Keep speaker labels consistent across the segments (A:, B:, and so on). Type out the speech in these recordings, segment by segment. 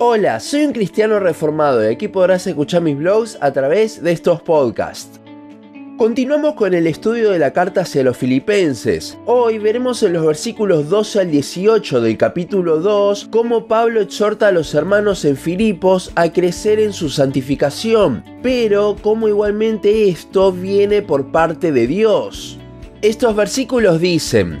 A: Hola, soy un cristiano reformado y aquí podrás escuchar mis blogs a través de estos podcasts. Continuamos con el estudio de la carta hacia los filipenses. Hoy veremos en los versículos 12 al 18 del capítulo 2 cómo Pablo exhorta a los hermanos en Filipos a crecer en su santificación, pero cómo igualmente esto viene por parte de Dios. Estos versículos dicen,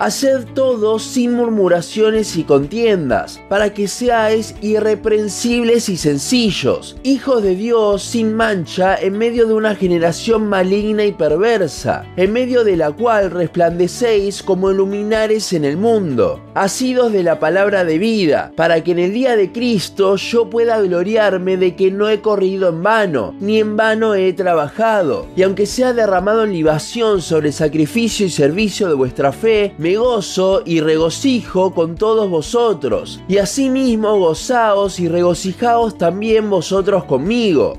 A: Haced todo sin murmuraciones y contiendas, para que seáis irreprensibles y sencillos, hijos de Dios sin mancha en medio de una generación maligna y perversa, en medio de la cual resplandecéis como luminares en el mundo, asidos de la palabra de vida, para que en el día de Cristo yo pueda gloriarme de que no he corrido en vano, ni en vano he trabajado, y aunque sea derramado en libación sobre sacrificio y servicio de vuestra fe, gozo y regocijo con todos vosotros, y asimismo gozaos y regocijaos también vosotros conmigo.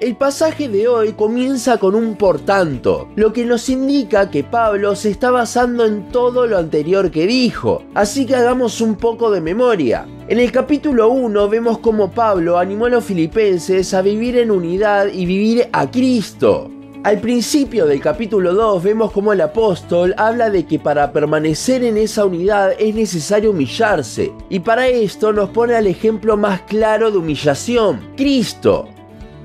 A: El pasaje de hoy comienza con un por tanto, lo que nos indica que Pablo se está basando en todo lo anterior que dijo, así que hagamos un poco de memoria. En el capítulo 1 vemos cómo Pablo animó a los filipenses a vivir en unidad y vivir a Cristo. Al principio del capítulo 2 vemos cómo el apóstol habla de que para permanecer en esa unidad es necesario humillarse, y para esto nos pone al ejemplo más claro de humillación, Cristo.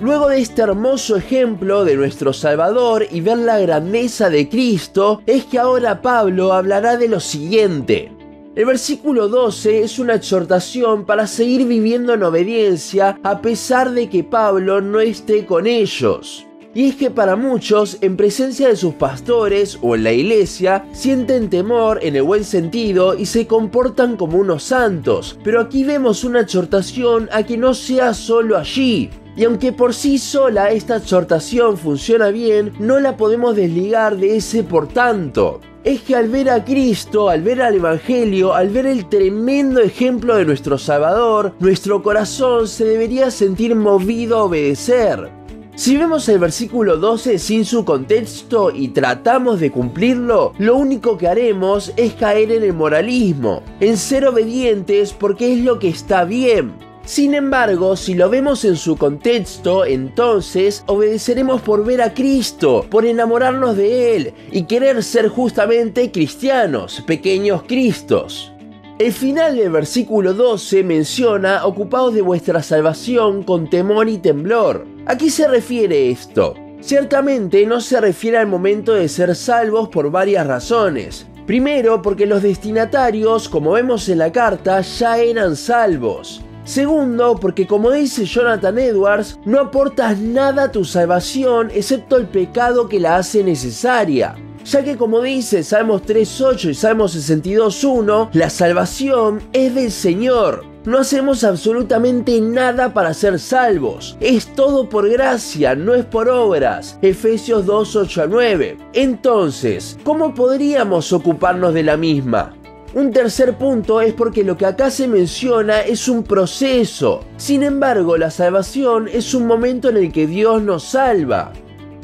A: Luego de este hermoso ejemplo de nuestro Salvador y ver la grandeza de Cristo, es que ahora Pablo hablará de lo siguiente. El versículo 12 es una exhortación para seguir viviendo en obediencia a pesar de que Pablo no esté con ellos. Y es que para muchos, en presencia de sus pastores o en la iglesia, sienten temor en el buen sentido y se comportan como unos santos. Pero aquí vemos una exhortación a que no sea solo allí. Y aunque por sí sola esta exhortación funciona bien, no la podemos desligar de ese por tanto es que al ver a Cristo, al ver al Evangelio, al ver el tremendo ejemplo de nuestro Salvador, nuestro corazón se debería sentir movido a obedecer. Si vemos el versículo 12 sin su contexto y tratamos de cumplirlo, lo único que haremos es caer en el moralismo, en ser obedientes porque es lo que está bien. Sin embargo, si lo vemos en su contexto, entonces obedeceremos por ver a Cristo, por enamorarnos de Él y querer ser justamente cristianos, pequeños Cristos. El final del versículo 12 menciona ocupados de vuestra salvación con temor y temblor. ¿A qué se refiere esto? Ciertamente no se refiere al momento de ser salvos por varias razones. Primero, porque los destinatarios, como vemos en la carta, ya eran salvos. Segundo, porque como dice Jonathan Edwards, no aportas nada a tu salvación excepto el pecado que la hace necesaria ya que como dice Salmos 3.8 y Salmos 62.1, la salvación es del Señor. No hacemos absolutamente nada para ser salvos. Es todo por gracia, no es por obras. Efesios 2, a 9. Entonces, ¿cómo podríamos ocuparnos de la misma? Un tercer punto es porque lo que acá se menciona es un proceso. Sin embargo, la salvación es un momento en el que Dios nos salva.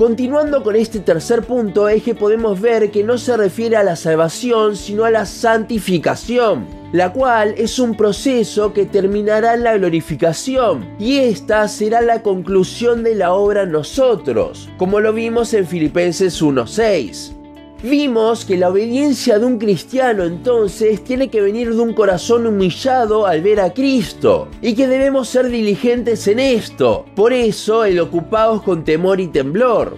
A: Continuando con este tercer punto es que podemos ver que no se refiere a la salvación sino a la santificación, la cual es un proceso que terminará en la glorificación y esta será la conclusión de la obra en nosotros, como lo vimos en Filipenses 1.6. Vimos que la obediencia de un cristiano entonces tiene que venir de un corazón humillado al ver a Cristo y que debemos ser diligentes en esto. Por eso el ocupados con temor y temblor.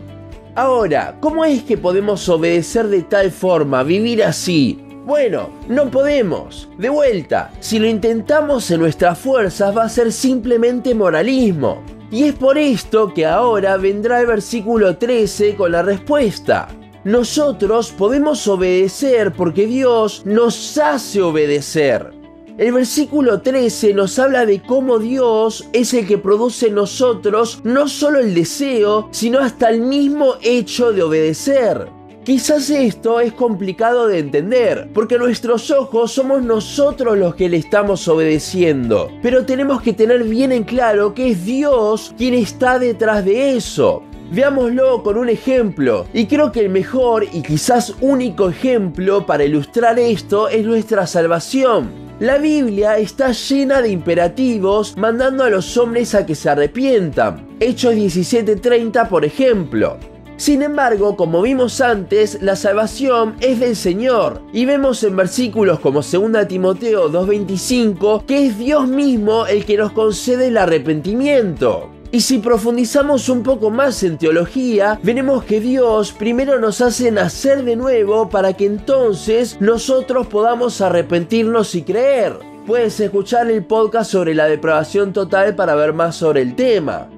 A: Ahora, ¿cómo es que podemos obedecer de tal forma, vivir así? Bueno, no podemos. De vuelta, si lo intentamos en nuestras fuerzas va a ser simplemente moralismo. Y es por esto que ahora vendrá el versículo 13 con la respuesta. Nosotros podemos obedecer porque Dios nos hace obedecer. El versículo 13 nos habla de cómo Dios es el que produce en nosotros no solo el deseo, sino hasta el mismo hecho de obedecer. Quizás esto es complicado de entender, porque nuestros ojos somos nosotros los que le estamos obedeciendo, pero tenemos que tener bien en claro que es Dios quien está detrás de eso. Veámoslo con un ejemplo, y creo que el mejor y quizás único ejemplo para ilustrar esto es nuestra salvación. La Biblia está llena de imperativos mandando a los hombres a que se arrepientan. Hechos 17:30 por ejemplo. Sin embargo, como vimos antes, la salvación es del Señor. Y vemos en versículos como 2 Timoteo 2.25 que es Dios mismo el que nos concede el arrepentimiento. Y si profundizamos un poco más en teología, veremos que Dios primero nos hace nacer de nuevo para que entonces nosotros podamos arrepentirnos y creer. Puedes escuchar el podcast sobre la depravación total para ver más sobre el tema.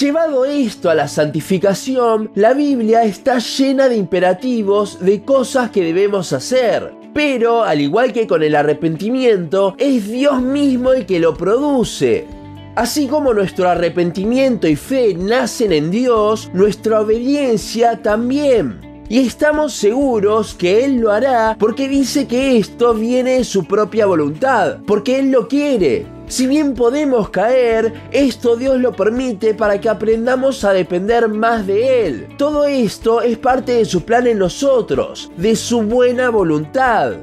A: Llevado esto a la santificación, la Biblia está llena de imperativos de cosas que debemos hacer. Pero, al igual que con el arrepentimiento, es Dios mismo el que lo produce. Así como nuestro arrepentimiento y fe nacen en Dios, nuestra obediencia también. Y estamos seguros que Él lo hará porque dice que esto viene de su propia voluntad, porque Él lo quiere. Si bien podemos caer, esto Dios lo permite para que aprendamos a depender más de Él. Todo esto es parte de su plan en nosotros, de su buena voluntad.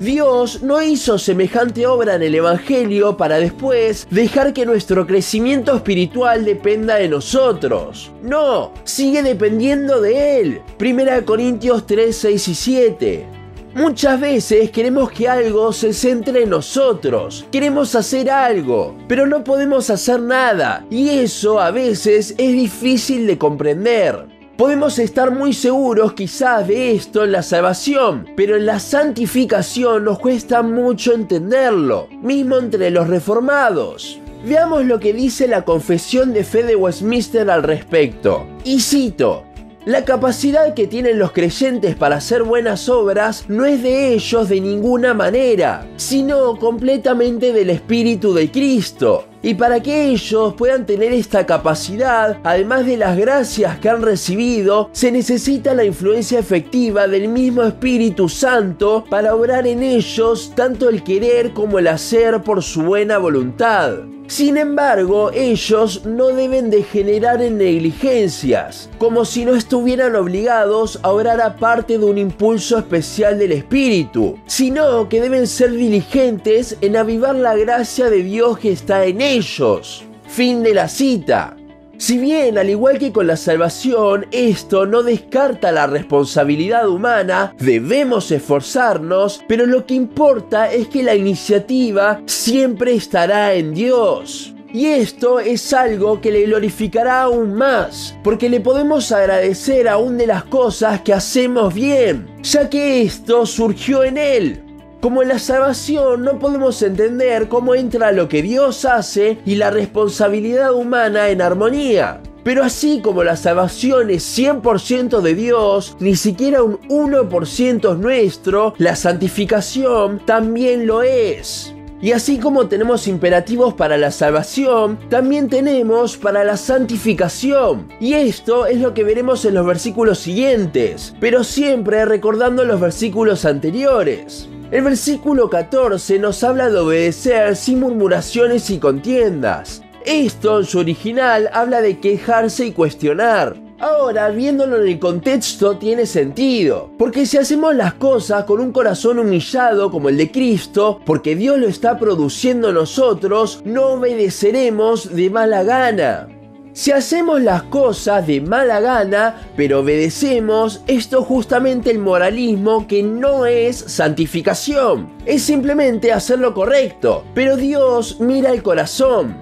A: Dios no hizo semejante obra en el Evangelio para después dejar que nuestro crecimiento espiritual dependa de nosotros. No, sigue dependiendo de Él. 1 Corintios 3, 6 y 7. Muchas veces queremos que algo se centre en nosotros, queremos hacer algo, pero no podemos hacer nada y eso a veces es difícil de comprender. Podemos estar muy seguros quizás de esto en la salvación, pero en la santificación nos cuesta mucho entenderlo, mismo entre los reformados. Veamos lo que dice la Confesión de Fe de Westminster al respecto. Y cito, la capacidad que tienen los creyentes para hacer buenas obras no es de ellos de ninguna manera, sino completamente del Espíritu de Cristo. Y para que ellos puedan tener esta capacidad, además de las gracias que han recibido, se necesita la influencia efectiva del mismo Espíritu Santo para obrar en ellos tanto el querer como el hacer por su buena voluntad. Sin embargo, ellos no deben degenerar en negligencias, como si no estuvieran obligados a orar aparte de un impulso especial del Espíritu, sino que deben ser diligentes en avivar la gracia de Dios que está en ellos. Fin de la cita. Si bien, al igual que con la salvación, esto no descarta la responsabilidad humana, debemos esforzarnos, pero lo que importa es que la iniciativa siempre estará en Dios. Y esto es algo que le glorificará aún más, porque le podemos agradecer aún de las cosas que hacemos bien, ya que esto surgió en Él. Como en la salvación no podemos entender cómo entra lo que Dios hace y la responsabilidad humana en armonía. Pero así como la salvación es 100% de Dios, ni siquiera un 1% es nuestro, la santificación también lo es. Y así como tenemos imperativos para la salvación, también tenemos para la santificación. Y esto es lo que veremos en los versículos siguientes, pero siempre recordando los versículos anteriores. El versículo 14 nos habla de obedecer sin murmuraciones y contiendas. Esto en su original habla de quejarse y cuestionar. Ahora, viéndolo en el contexto, tiene sentido. Porque si hacemos las cosas con un corazón humillado como el de Cristo, porque Dios lo está produciendo nosotros, no obedeceremos de mala gana. Si hacemos las cosas de mala gana, pero obedecemos, esto es justamente el moralismo que no es santificación. Es simplemente hacer lo correcto, pero Dios mira el corazón.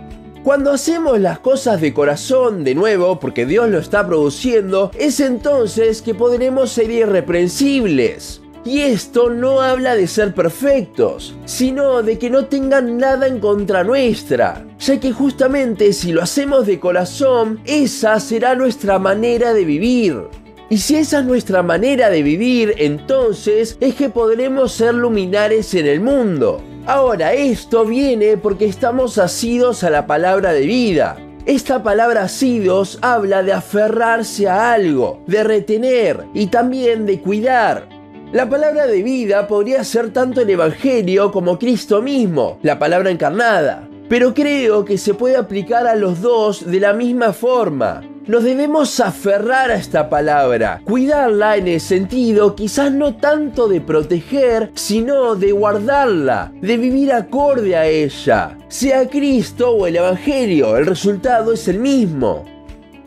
A: Cuando hacemos las cosas de corazón de nuevo, porque Dios lo está produciendo, es entonces que podremos ser irreprensibles. Y esto no habla de ser perfectos, sino de que no tengan nada en contra nuestra, ya que justamente si lo hacemos de corazón, esa será nuestra manera de vivir. Y si esa es nuestra manera de vivir, entonces es que podremos ser luminares en el mundo. Ahora, esto viene porque estamos asidos a la palabra de vida. Esta palabra asidos habla de aferrarse a algo, de retener y también de cuidar. La palabra de vida podría ser tanto el Evangelio como Cristo mismo, la palabra encarnada. Pero creo que se puede aplicar a los dos de la misma forma. Nos debemos aferrar a esta palabra, cuidarla en el sentido quizás no tanto de proteger, sino de guardarla, de vivir acorde a ella. Sea Cristo o el Evangelio, el resultado es el mismo.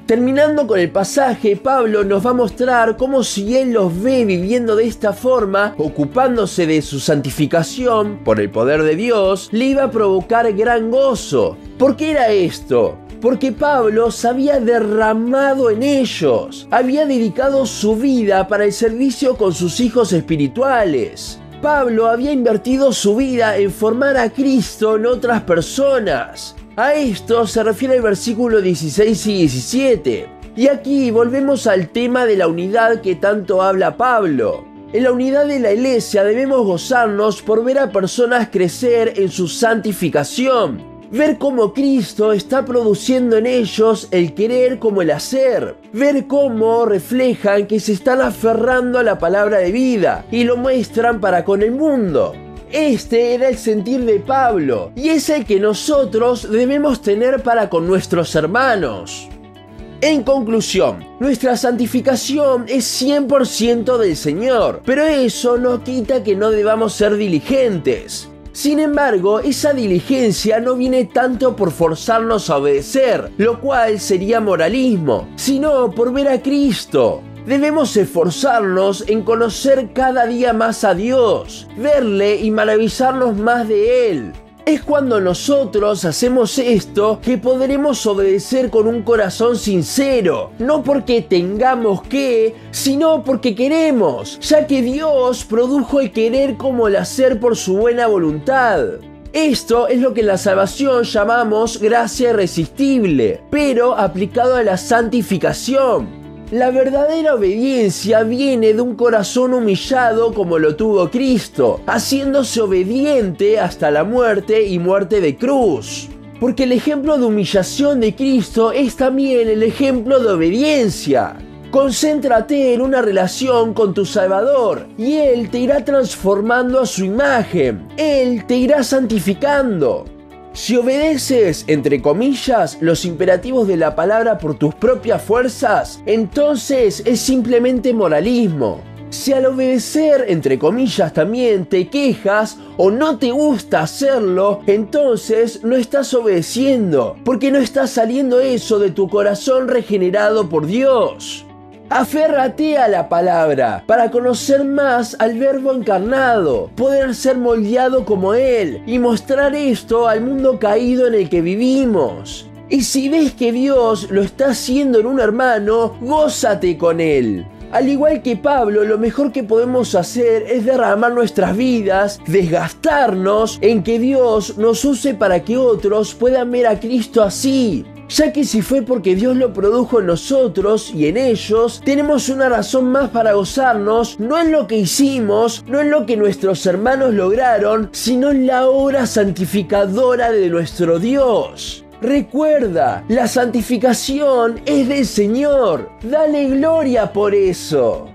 A: Terminando con el pasaje, Pablo nos va a mostrar cómo si él los ve viviendo de esta forma, ocupándose de su santificación por el poder de Dios, le iba a provocar gran gozo. ¿Por qué era esto? Porque Pablo se había derramado en ellos, había dedicado su vida para el servicio con sus hijos espirituales. Pablo había invertido su vida en formar a Cristo en otras personas. A esto se refiere el versículo 16 y 17. Y aquí volvemos al tema de la unidad que tanto habla Pablo. En la unidad de la iglesia debemos gozarnos por ver a personas crecer en su santificación, ver cómo Cristo está produciendo en ellos el querer como el hacer, ver cómo reflejan que se están aferrando a la palabra de vida y lo muestran para con el mundo. Este era el sentir de Pablo y es el que nosotros debemos tener para con nuestros hermanos. En conclusión, nuestra santificación es 100% del Señor, pero eso no quita que no debamos ser diligentes. Sin embargo, esa diligencia no viene tanto por forzarnos a obedecer, lo cual sería moralismo, sino por ver a Cristo. Debemos esforzarnos en conocer cada día más a Dios, verle y maravillarnos más de Él. Es cuando nosotros hacemos esto que podremos obedecer con un corazón sincero, no porque tengamos que, sino porque queremos, ya que Dios produjo el querer como el hacer por su buena voluntad. Esto es lo que en la salvación llamamos gracia irresistible, pero aplicado a la santificación. La verdadera obediencia viene de un corazón humillado como lo tuvo Cristo, haciéndose obediente hasta la muerte y muerte de cruz. Porque el ejemplo de humillación de Cristo es también el ejemplo de obediencia. Concéntrate en una relación con tu Salvador y Él te irá transformando a su imagen. Él te irá santificando. Si obedeces, entre comillas, los imperativos de la palabra por tus propias fuerzas, entonces es simplemente moralismo. Si al obedecer, entre comillas, también te quejas o no te gusta hacerlo, entonces no estás obedeciendo, porque no está saliendo eso de tu corazón regenerado por Dios. Aférrate a la palabra para conocer más al verbo encarnado, poder ser moldeado como Él y mostrar esto al mundo caído en el que vivimos. Y si ves que Dios lo está haciendo en un hermano, gózate con Él. Al igual que Pablo, lo mejor que podemos hacer es derramar nuestras vidas, desgastarnos en que Dios nos use para que otros puedan ver a Cristo así, ya que si fue porque Dios lo produjo en nosotros y en ellos, tenemos una razón más para gozarnos, no en lo que hicimos, no en lo que nuestros hermanos lograron, sino en la obra santificadora de nuestro Dios. Recuerda, la santificación es del Señor. Dale gloria por eso.